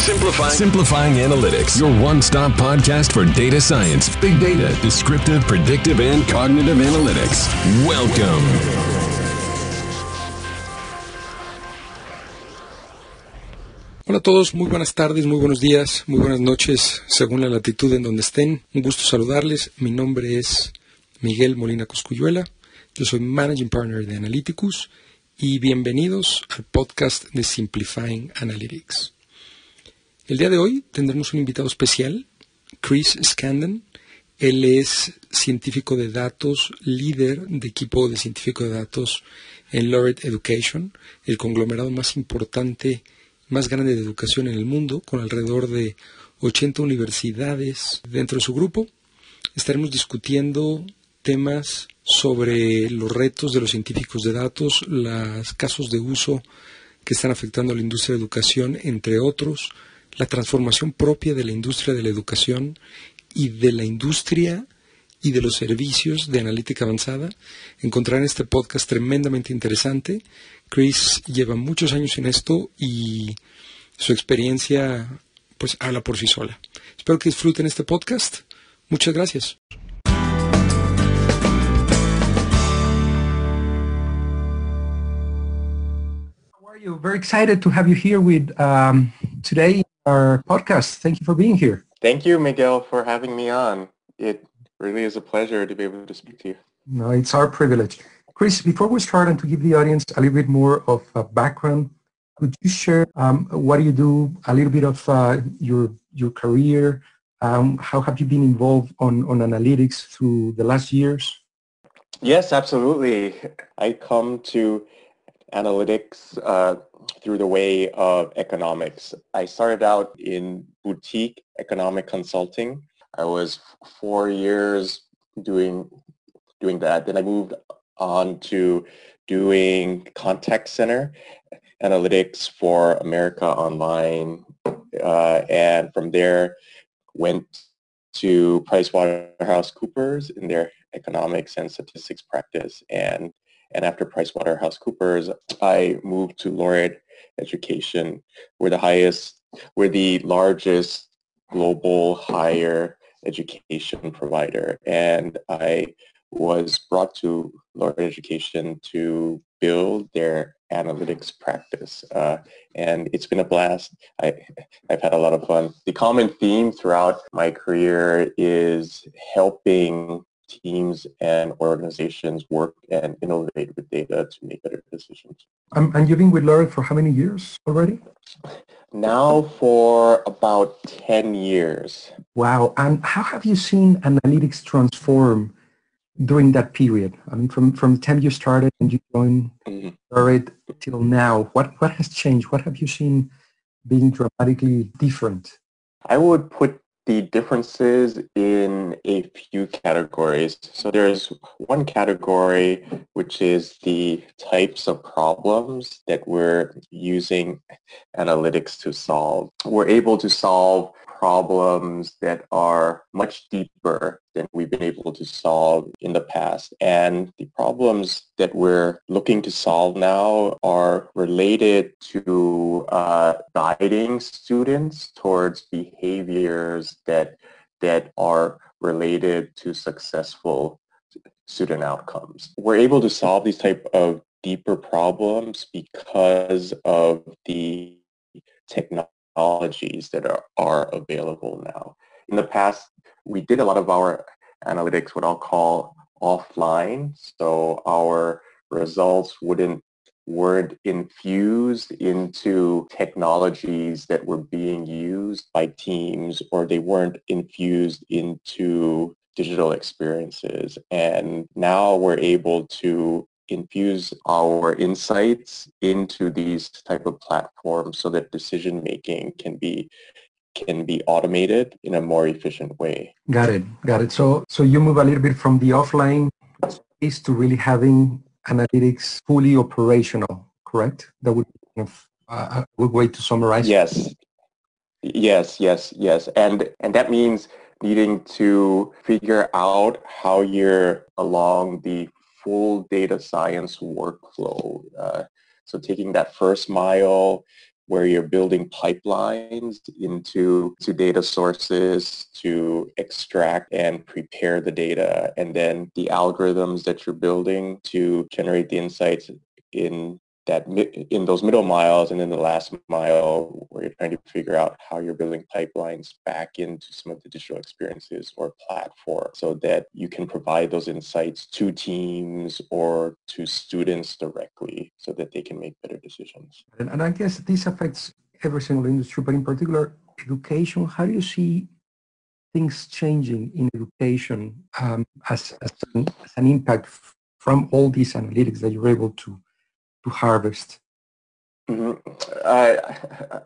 Simplifying, Simplifying Analytics, your one-stop podcast for data science, big data, descriptive, predictive, and cognitive analytics. Welcome. Hola a todos, muy buenas tardes, muy buenos días, muy buenas noches, según la latitud en donde estén. Un gusto saludarles. Mi nombre es Miguel Molina Coscuyuela. Yo soy Managing Partner de Analyticus y bienvenidos al podcast de Simplifying Analytics. El día de hoy tendremos un invitado especial, Chris Scandon. Él es científico de datos, líder de equipo de científico de datos en Laureate Education, el conglomerado más importante, más grande de educación en el mundo, con alrededor de 80 universidades dentro de su grupo. Estaremos discutiendo temas sobre los retos de los científicos de datos, los casos de uso que están afectando a la industria de educación, entre otros, la transformación propia de la industria de la educación y de la industria y de los servicios de analítica avanzada. Encontrarán este podcast tremendamente interesante. Chris lleva muchos años en esto y su experiencia pues habla por sí sola. Espero que disfruten este podcast. Muchas gracias. How? Very excited to have you here with um, today our podcast. Thank you for being here. Thank you, Miguel, for having me on. It really is a pleasure to be able to speak to you. No, it's our privilege. Chris, before we start and to give the audience a little bit more of a background, could you share um, what do you do, a little bit of uh, your your career, um, how have you been involved on, on analytics through the last years? Yes, absolutely. I come to analytics uh, through the way of economics. I started out in boutique economic consulting. I was four years doing doing that. Then I moved on to doing contact center analytics for America Online, uh, and from there went to PricewaterhouseCoopers in their economics and statistics practice, and and after PricewaterhouseCoopers, I moved to Laureate Education. We're the highest, we're the largest global higher education provider. And I was brought to Laureate Education to build their analytics practice. Uh, and it's been a blast. I, I've had a lot of fun. The common theme throughout my career is helping teams and organizations work and innovate with data to make better decisions. Um, and you've been with Laureate for how many years already? Now for about 10 years. Wow. And how have you seen analytics transform during that period? I mean, from, from the time you started and you joined. Laureate till now, what, what has changed? What have you seen being dramatically different? I would put the differences in a few categories. So there's one category which is the types of problems that we're using analytics to solve. We're able to solve problems that are much deeper than we've been able to solve in the past. And the problems that we're looking to solve now are related to uh, guiding students towards behaviors that, that are related to successful student outcomes. We're able to solve these type of deeper problems because of the technologies that are, are available now. In the past, we did a lot of our analytics what I'll call offline. So our results wouldn't weren't infused into technologies that were being used by teams or they weren't infused into digital experiences. And now we're able to infuse our insights into these type of platforms so that decision making can be can be automated in a more efficient way. Got it. Got it. So so you move a little bit from the offline space to really having analytics fully operational, correct? That would be kind of a good way to summarize. Yes. Yes, yes, yes. And and that means needing to figure out how you're along the full data science workflow. Uh, so taking that first mile, where you're building pipelines into to data sources to extract and prepare the data and then the algorithms that you're building to generate the insights in that in those middle miles and then the last mile where you're trying to figure out how you're building pipelines back into some of the digital experiences or platforms so that you can provide those insights to teams or to students directly so that they can make better decisions. And, and I guess this affects every single industry, but in particular education. How do you see things changing in education um, as, as an, as an impact from all these analytics that you're able to to harvest? Mm-hmm. I,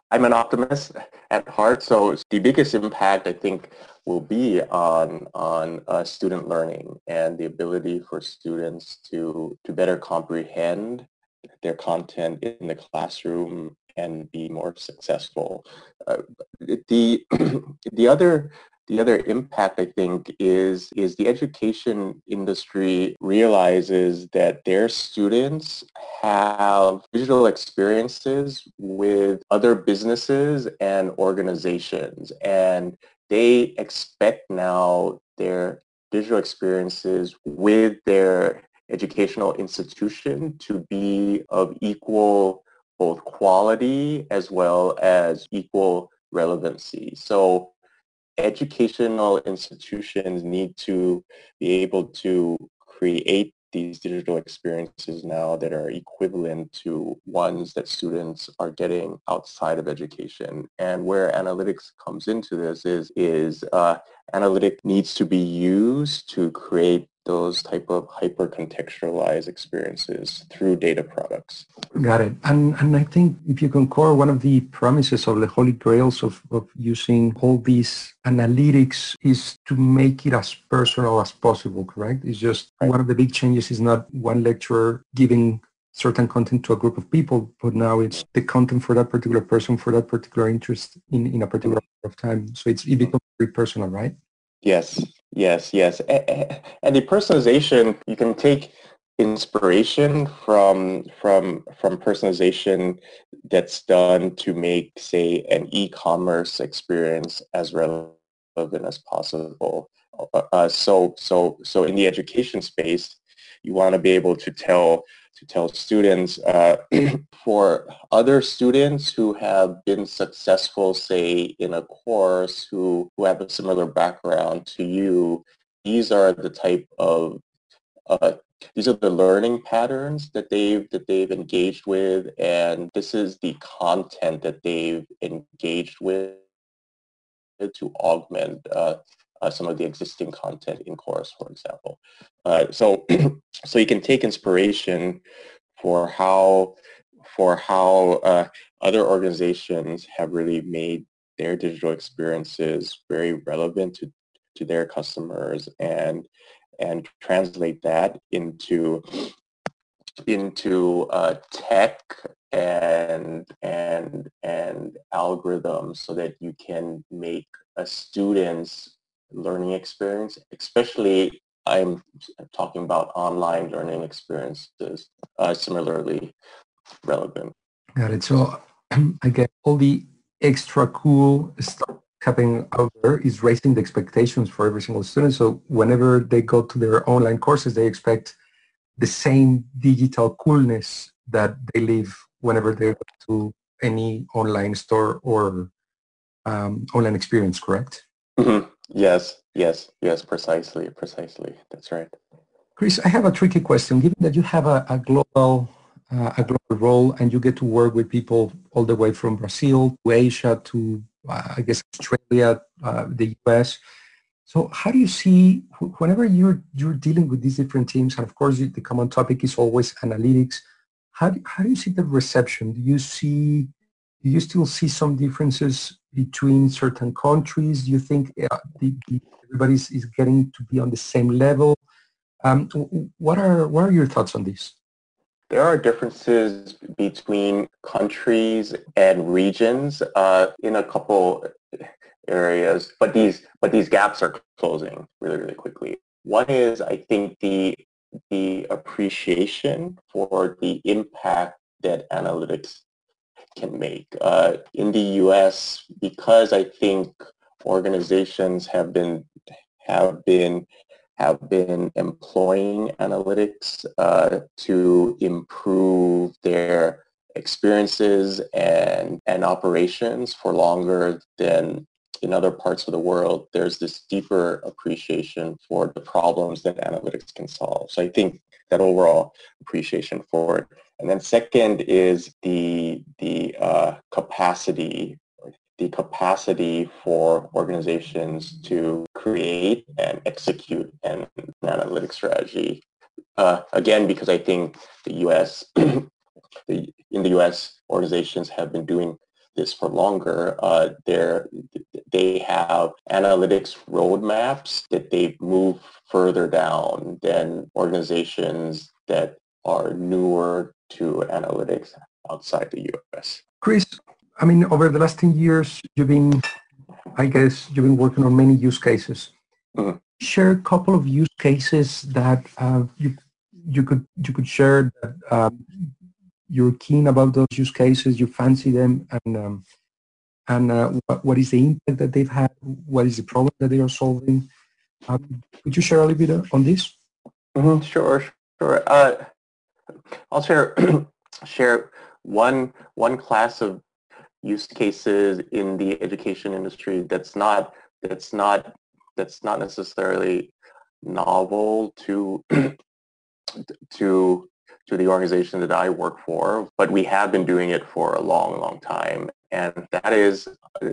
I'm an optimist at heart, so the biggest impact I think will be on on uh, student learning and the ability for students to to better comprehend their content in the classroom and be more successful. Uh, the the other the other impact, I think, is, is the education industry realizes that their students have digital experiences with other businesses and organizations. And they expect now their digital experiences with their educational institution to be of equal both quality as well as equal relevancy. So educational institutions need to be able to create these digital experiences now that are equivalent to ones that students are getting outside of education. And where analytics comes into this is, is uh, analytic needs to be used to create those type of hyper-contextualized experiences through data products. Got it. And, and I think if you concur, one of the promises of the holy grails of, of using all these analytics is to make it as personal as possible, correct? It's just right. one of the big changes is not one lecturer giving certain content to a group of people, but now it's the content for that particular person for that particular interest in, in a particular of time. So it's, it becomes very personal, right? Yes, yes, yes. And the personalization, you can take inspiration from from from personalization that's done to make, say, an e-commerce experience as relevant as possible. Uh, uh so so so in the education space, you want to be able to tell to tell students uh, for other students who have been successful, say, in a course who, who have a similar background to you, these are the type of uh, these are the learning patterns that they've that they've engaged with, and this is the content that they've engaged with to augment uh, uh, some of the existing content in course, for example. Uh, so, so you can take inspiration for how for how uh, other organizations have really made their digital experiences very relevant to, to their customers and and translate that into into uh, tech and and and algorithms so that you can make a student's learning experience, especially I'm talking about online learning experiences, uh, similarly relevant. Got it. So I get all the extra cool stuff happening out there is raising the expectations for every single student. So whenever they go to their online courses, they expect the same digital coolness that they live whenever they go to any online store or um, online experience, correct? Mm-hmm. Yes, yes, yes, precisely, precisely. That's right. Chris, I have a tricky question. Given that you have a, a global uh, a global role and you get to work with people all the way from Brazil to Asia to uh, I guess Australia, uh, the US. So how do you see whenever you're you're dealing with these different teams, and of course the common topic is always analytics. How do, how do you see the reception? Do you see do you still see some differences between certain countries? Do you think everybody is getting to be on the same level? Um, what are what are your thoughts on this? There are differences between countries and regions uh, in a couple areas, but these but these gaps are closing really really quickly. One is I think the the appreciation for the impact that analytics can make. Uh, in the U.S., because I think organizations have been have been have been employing analytics uh, to improve their experiences and, and operations for longer than in other parts of the world, there's this deeper appreciation for the problems that analytics can solve. So I think that overall appreciation for it. And then second is the, the uh, capacity the capacity for organizations to create and execute an, an analytic strategy. Uh, again, because I think the U.S. the, in the U.S. organizations have been doing this for longer. Uh, they have analytics roadmaps that they move further down than organizations that are newer to analytics outside the U.S. Chris, I mean, over the last 10 years, you've been, I guess, you've been working on many use cases. Mm-hmm. Share a couple of use cases that uh, you you could you could share that um, you're keen about those use cases, you fancy them, and um, and uh, what, what is the impact that they've had? What is the problem that they are solving? Um, could you share a little bit on this? Mm-hmm, sure, sure. Uh, I'll share share one one class of use cases in the education industry that's not that's not that's not necessarily novel to to to the organization that I work for, but we have been doing it for a long, long time. And that is uh,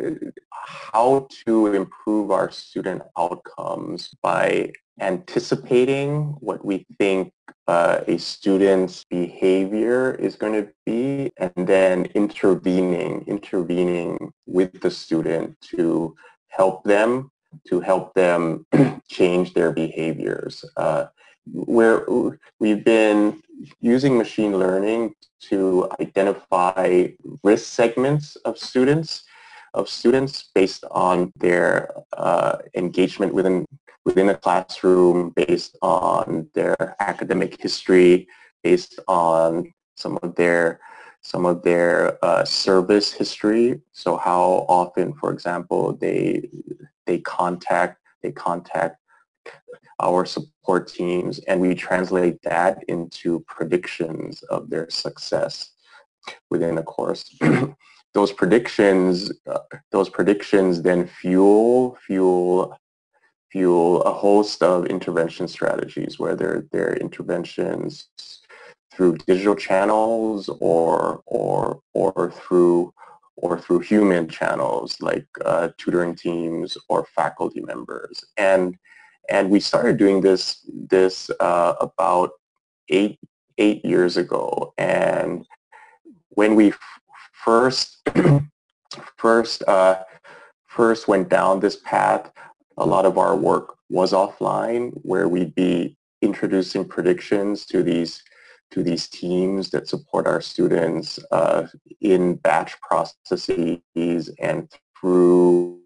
how to improve our student outcomes by anticipating what we think uh, a student's behavior is going to be and then intervening, intervening with the student to help them, to help them change their behaviors. Uh, where we've been using machine learning to identify risk segments of students of students based on their uh, engagement within within a classroom, based on their academic history, based on some of their some of their uh, service history. So how often, for example, they they contact they contact our support teams and we translate that into predictions of their success within a course. those predictions, uh, those predictions then fuel, fuel, fuel a host of intervention strategies, whether they're interventions through digital channels or, or, or through or through human channels like uh, tutoring teams or faculty members. And and we started doing this this uh, about eight eight years ago. And when we first first uh, first went down this path, a lot of our work was offline, where we'd be introducing predictions to these to these teams that support our students uh, in batch processes and through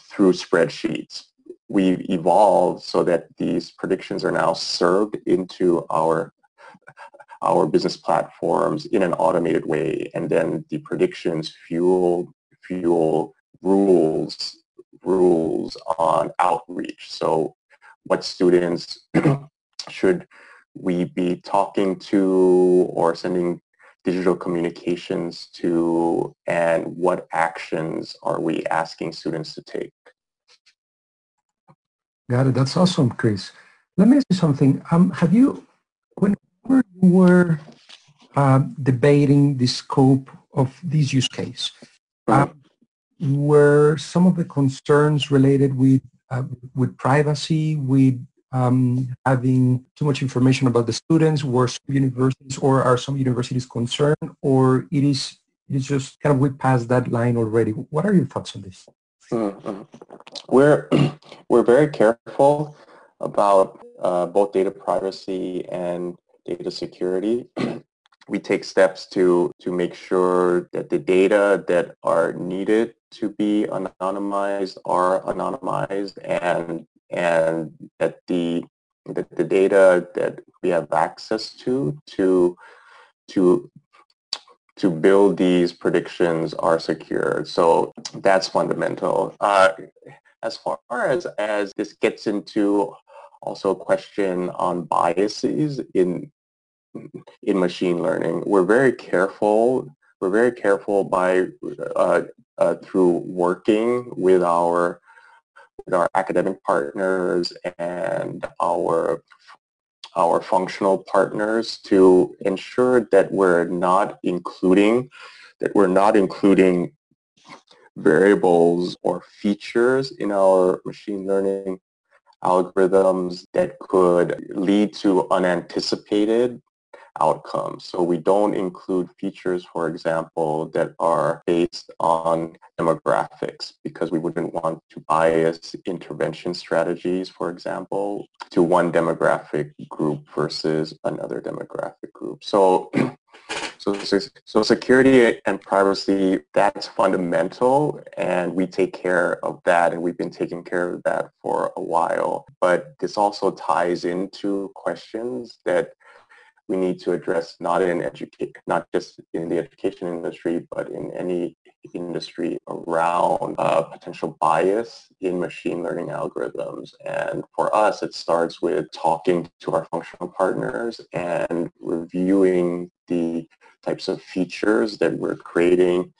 through spreadsheets. We've evolved so that these predictions are now served into our our business platforms in an automated way and then the predictions fuel fuel rules rules on outreach so what students should we be talking to or sending digital communications to and what actions are we asking students to take Got it. That's awesome, Chris. Let me ask you something. Um, have you, whenever you were uh, debating the scope of this use case, uh, were some of the concerns related with uh, with privacy, with um, having too much information about the students? Were some universities or are some universities concerned, or it is it is just kind of we passed that line already? What are your thoughts on this? Mm-hmm. We're we're very careful about uh, both data privacy and data security. we take steps to to make sure that the data that are needed to be anonymized are anonymized and and that the that the data that we have access to to to to build these predictions are secured. So that's fundamental. Uh, as far as, as this gets into also a question on biases in in machine learning, we're very careful. We're very careful by uh, uh, through working with our with our academic partners and our our functional partners to ensure that we're not including that we're not including variables or features in our machine learning algorithms that could lead to unanticipated outcomes. So we don't include features, for example, that are based on demographics because we wouldn't want to bias intervention strategies, for example, to one demographic group versus another demographic group. So So, so security and privacy, that's fundamental and we take care of that and we've been taking care of that for a while. But this also ties into questions that we need to address not in educate, not just in the education industry, but in any industry around uh, potential bias in machine learning algorithms. And for us, it starts with talking to our functional partners and reviewing the types of features that we're creating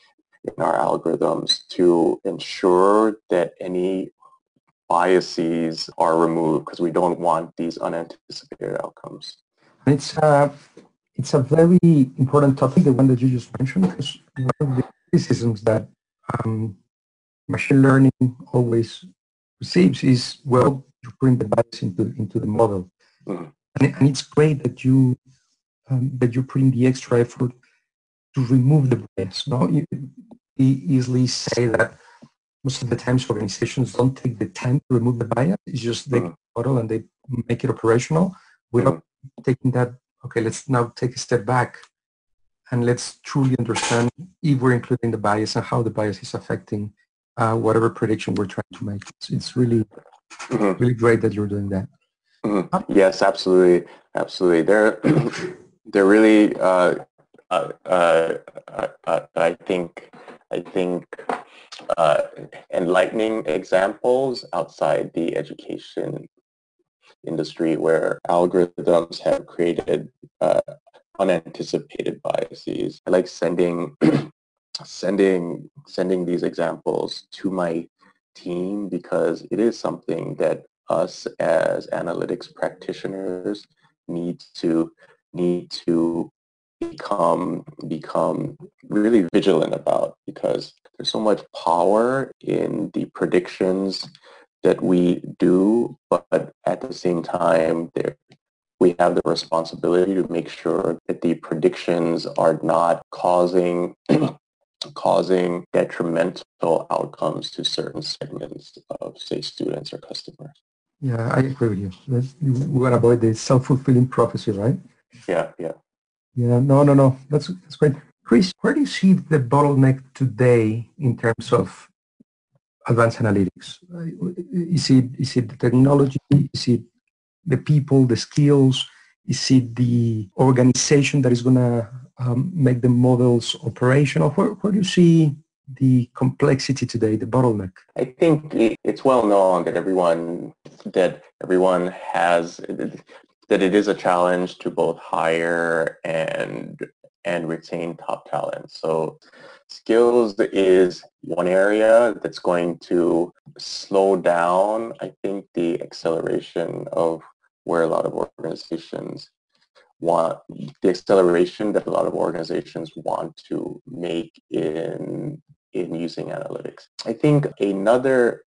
in our algorithms to ensure that any biases are removed because we don't want these unanticipated outcomes. It's a, it's a very important topic, the one that you just mentioned, because one of the criticisms that um, machine learning always receives is, well, you bring the bias into, into the model. Mm-hmm. And, and, it's great that you um, that you put in the extra effort to remove the bias. No, you, you easily say that most of the times organizations don't take the time to remove the bias. It's just they mm-hmm. model and they make it operational without taking that, okay, let's now take a step back and let's truly understand if we're including the bias and how the bias is affecting uh, whatever prediction we're trying to make. It's, it's really, mm-hmm. really great that you're doing that. Mm-hmm. Yes, absolutely, absolutely. They're they're really, uh, uh, uh, uh I think, I think, uh, enlightening examples outside the education industry where algorithms have created uh, unanticipated biases. I like sending sending sending these examples to my team because it is something that us as analytics practitioners need to need to become become really vigilant about because there's so much power in the predictions that we do, but at the same time, there, we have the responsibility to make sure that the predictions are not causing causing detrimental outcomes to certain segments of, say, students or customers. Yeah, I agree with you. we want to avoid the self-fulfilling prophecy, right? Yeah, yeah. Yeah, no, no, no. That's, that's great. Chris, where do you see the bottleneck today in terms of advanced analytics? Is it, is it the technology? Is it the people, the skills? Is it the organization that is going to um, make the models operational? Where, where do you see the complexity today, the bottleneck? I think it's well known that everyone that everyone has that it is a challenge to both hire and and retain top talent. So skills is one area that's going to slow down, I think, the acceleration of where a lot of organizations want, the acceleration that a lot of organizations want to make in, in using analytics. I think another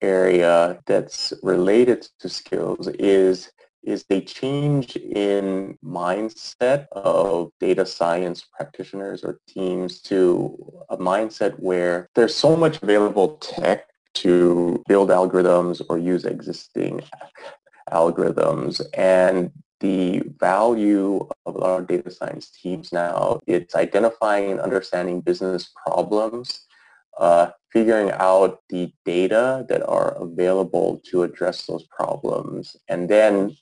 area that's related to skills is is a change in mindset of data science practitioners or teams to a mindset where there's so much available tech to build algorithms or use existing algorithms. And the value of our data science teams now it's identifying and understanding business problems uh, figuring out the data that are available to address those problems and then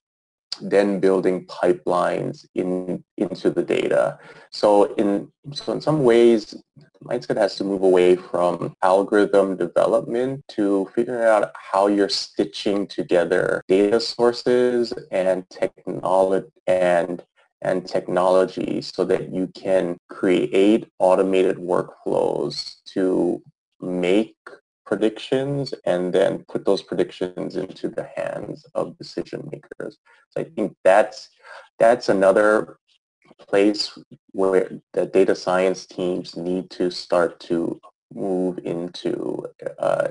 then building pipelines in into the data. So in so in some ways, mindset has to move away from algorithm development to figuring out how you're stitching together data sources and technology and and technology so that you can create automated workflows to make predictions and then put those predictions into the hands of decision makers. So I think that's that's another place where the data science teams need to start to move into. Uh,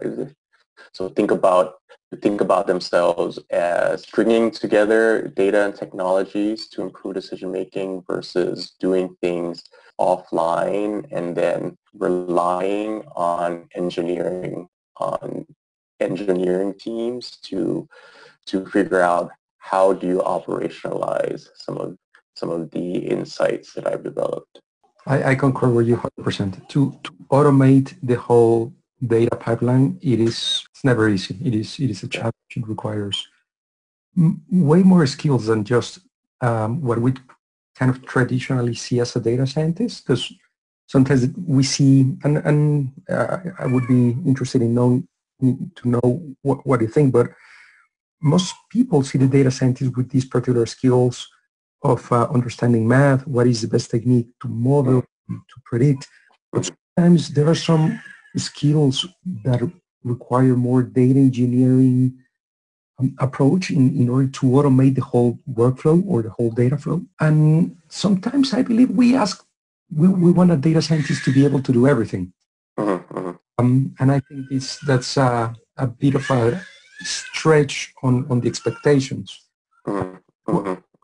so think about think about themselves as bringing together data and technologies to improve decision making versus doing things offline and then relying on engineering on engineering teams to to figure out how do you operationalize some of some of the insights that I've developed. I, I concur with you 100%. To, to automate the whole data pipeline, it is it's never easy. It is it is a challenge. It requires way more skills than just um, what we kind of traditionally see as a data scientist. Because sometimes we see, and, and uh, I would be interested in knowing to know what, what you think, but most people see the data scientist with these particular skills of uh, understanding math, what is the best technique to model, to predict. But sometimes there are some skills that require more data engineering um, approach in, in order to automate the whole workflow or the whole data flow. And sometimes I believe we ask, we, we want a data scientist to be able to do everything. Mm-hmm, mm-hmm. Um, and I think it's, that's a, a bit of a stretch on, on the expectations. Mm-hmm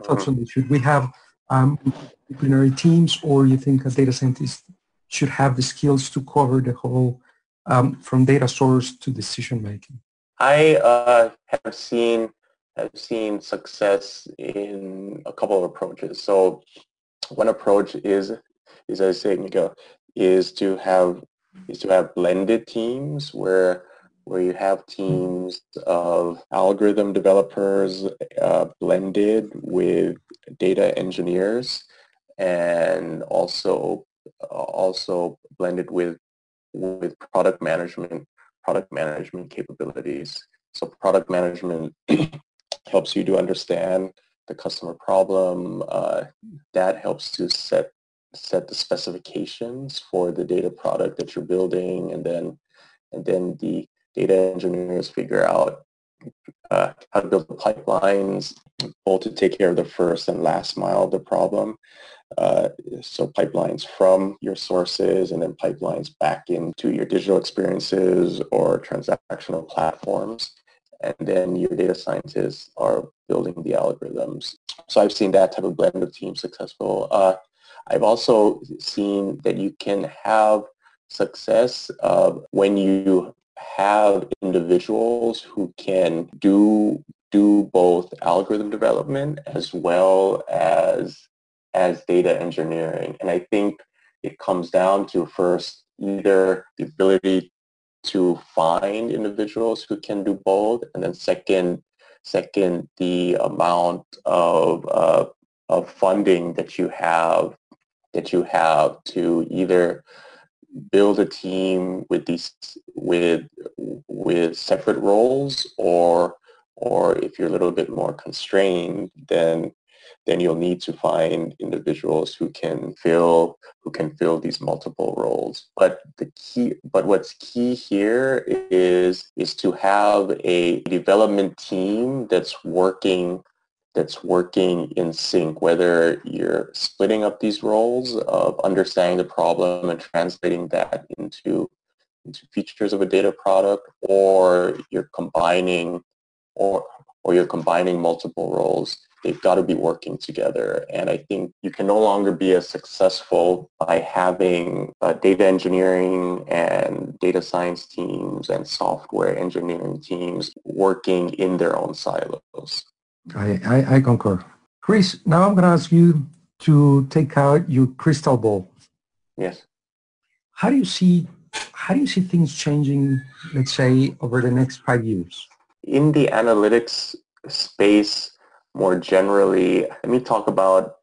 thoughts on this? Should we have um, disciplinary teams or you think a data scientist should have the skills to cover the whole um, from data source to decision making? I uh, have seen have seen success in a couple of approaches. So one approach is is as I say, Miguel, is to have is to have blended teams where where you have teams of algorithm developers uh, blended with data engineers and also also blended with with product management product management capabilities. So product management helps you to understand the customer problem. Uh, that helps to set set the specifications for the data product that you're building, and then and then the data engineers figure out uh, how to build the pipelines, both to take care of the first and last mile of the problem. Uh, so pipelines from your sources and then pipelines back into your digital experiences or transactional platforms. And then your data scientists are building the algorithms. So I've seen that type of blend of teams successful. Uh, I've also seen that you can have success uh, when you have individuals who can do do both algorithm development as well as as data engineering. And I think it comes down to first either the ability to find individuals who can do both, and then second, second the amount of uh, of funding that you have that you have to either build a team with these with with separate roles? Or or if you're a little bit more constrained then then you'll need to find individuals who can fill who can fill these multiple roles. But the key but what's key here is is to have a development team that's working that's working in sync, whether you're splitting up these roles of understanding the problem and translating that into, into features of a data product, or you're combining or or you're combining multiple roles, they've got to be working together. And I think you can no longer be as successful by having uh, data engineering and data science teams and software engineering teams working in their own silos. I, I, I concur. Chris, now I'm going to ask you to take out your crystal ball. Yes. How do you see how do you see things changing, let's say, over the next five years? In the analytics space, more generally, let me talk about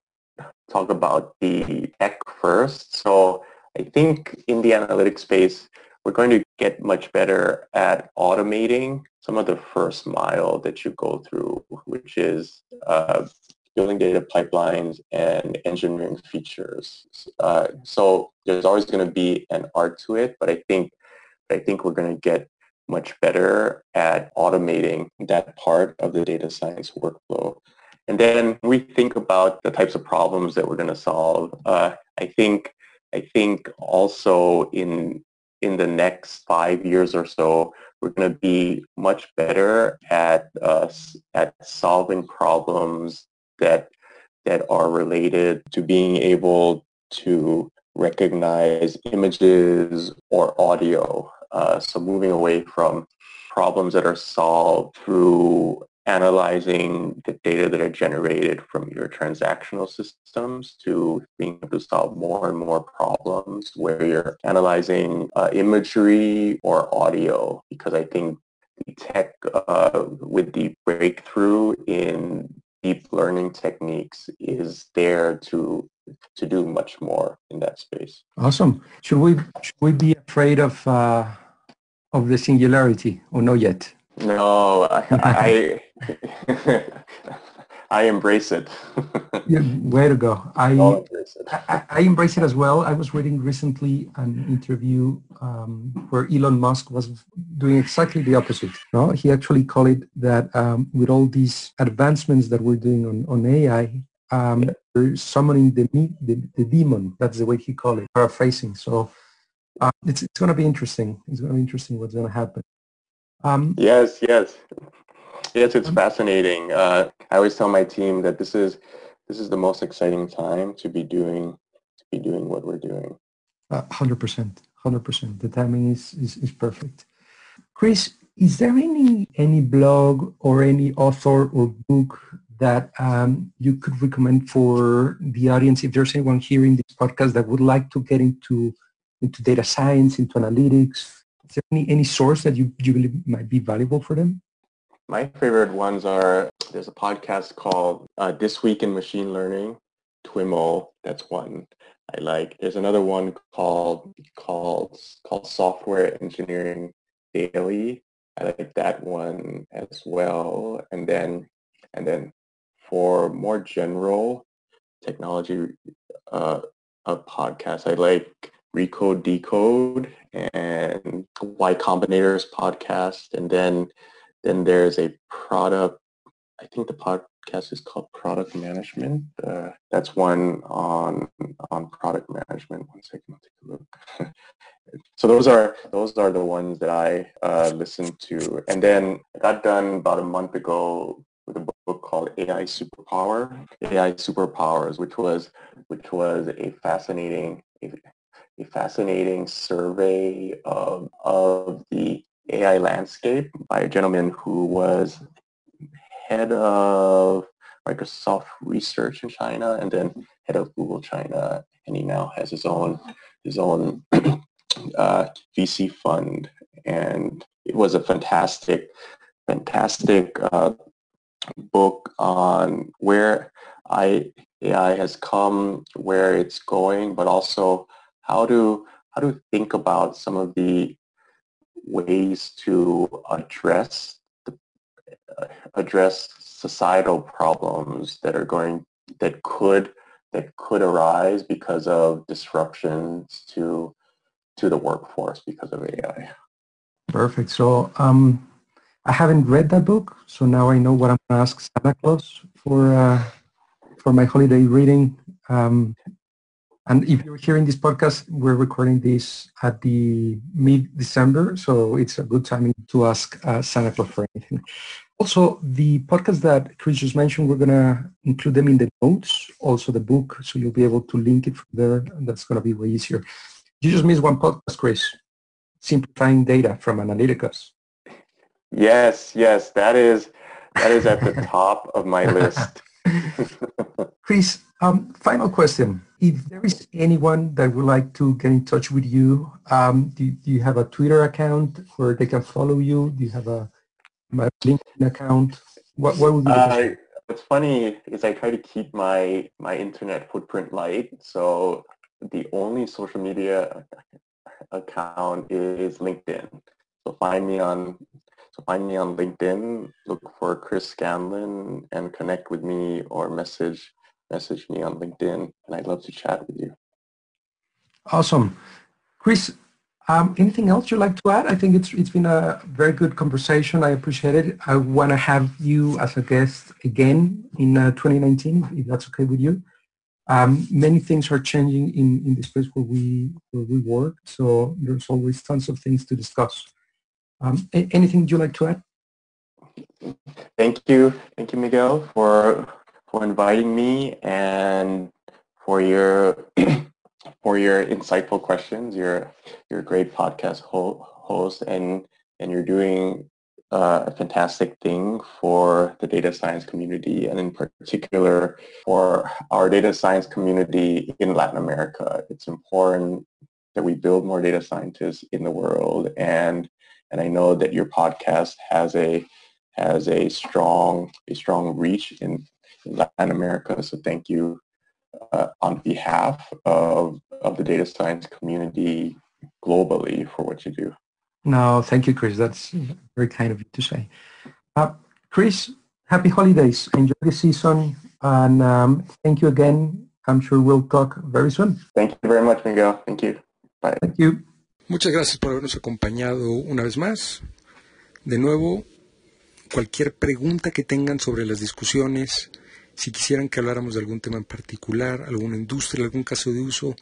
talk about the tech first. So I think in the analytics space, we're going to get much better at automating some of the first mile that you go through, which is uh, building data pipelines and engineering features. Uh, so there's always going to be an art to it, but I think I think we're going to get much better at automating that part of the data science workflow. And then we think about the types of problems that we're going to solve. Uh, I think I think also in in the next five years or so, we're going to be much better at uh, at solving problems that that are related to being able to recognize images or audio. Uh, so moving away from problems that are solved through analyzing the data that are generated from your transactional systems to being able to solve more and more problems where you're analyzing uh, imagery or audio because I think the tech uh, with the breakthrough in deep learning techniques is there to to do much more in that space. Awesome. Should we should we be afraid of uh, of the singularity or not yet? No, I I, I embrace it. yeah, way to go! I, embrace I, I embrace it as well. I was reading recently an interview um, where Elon Musk was doing exactly the opposite. No, he actually called it that um, with all these advancements that we're doing on on AI, um, yeah. summoning the, the the demon. That's the way he called it, paraphrasing. So. Uh, it's, it's going to be interesting. It's going to be interesting what's going to happen. Um, yes, yes, yes. It's fascinating. Uh, I always tell my team that this is this is the most exciting time to be doing to be doing what we're doing. Hundred percent, hundred percent. The timing is, is is perfect. Chris, is there any any blog or any author or book that um, you could recommend for the audience if there's anyone here in this podcast that would like to get into into data science, into analytics, is there any, any source that you, you believe might be valuable for them? My favorite ones are, there's a podcast called uh, This Week in Machine Learning, TWIML, that's one I like. There's another one called, called, called Software Engineering Daily. I like that one as well. And then, and then for more general technology uh, podcast, I like Recode Decode and Y Combinator's podcast. And then then there's a product, I think the podcast is called Product Management. Uh, that's one on on product management. One second, I'll take a look. so those are those are the ones that I uh, listened to. And then I got done about a month ago with a book called AI Superpower, AI Superpowers, which was which was a fascinating a fascinating survey of, of the AI landscape by a gentleman who was head of Microsoft research in China and then head of Google China, and he now has his own his own uh, VC fund, and it was a fantastic, fantastic uh, book on where I, AI has come, where it's going, but also how to how to think about some of the ways to address the, uh, address societal problems that are going that could that could arise because of disruptions to to the workforce because of AI. Perfect. So um, I haven't read that book, so now I know what I'm going to ask Santa Claus for uh, for my holiday reading. Um, and if you're hearing this podcast, we're recording this at the mid-December, so it's a good time to ask uh, Santa Claus for anything. Also, the podcast that Chris just mentioned, we're going to include them in the notes, also the book, so you'll be able to link it from there. That's going to be way easier. You just missed one podcast, Chris, simplifying data from Analyticus. Yes, yes, that is that is at the top of my list. Chris, um, final question. If there is anyone that would like to get in touch with you, um, do, do, you have a Twitter account where they can follow you? Do you have a, a LinkedIn account? What, what would be uh, what's funny is I try to keep my my internet footprint light. So the only social media account is LinkedIn. So find me on so find me on LinkedIn, look for Chris Scanlon and connect with me or message message me on LinkedIn and I'd love to chat with you. Awesome. Chris, um, anything else you'd like to add? I think it's it's been a very good conversation. I appreciate it. I want to have you as a guest again in uh, 2019, if that's okay with you. Um, many things are changing in, in the space where we where we work, so there's always tons of things to discuss. Um, anything you'd like to add? Thank you, thank you, Miguel, for for inviting me and for your for your insightful questions. You're you're a great podcast ho- host, and and you're doing uh, a fantastic thing for the data science community, and in particular for our data science community in Latin America. It's important that we build more data scientists in the world, and and I know that your podcast has a has a strong a strong reach in, in Latin America. So thank you uh, on behalf of, of the data science community globally for what you do. No, thank you, Chris. That's very kind of you to say. Uh, Chris, happy holidays. Enjoy the season. And um, thank you again. I'm sure we'll talk very soon. Thank you very much, Miguel. Thank you. Bye. Thank you. Muchas gracias por habernos acompañado una vez más. De nuevo, cualquier pregunta que tengan sobre las discusiones, si quisieran que habláramos de algún tema en particular, alguna industria, algún caso de uso,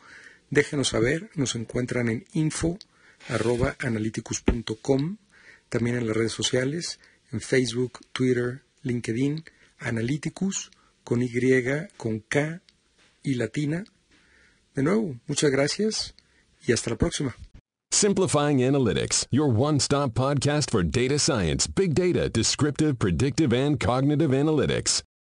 déjenos saber. Nos encuentran en info.analyticus.com, también en las redes sociales, en Facebook, Twitter, LinkedIn, Analyticus, con Y, con K y latina. De nuevo, muchas gracias y hasta la próxima. Simplifying Analytics, your one-stop podcast for data science, big data, descriptive, predictive, and cognitive analytics.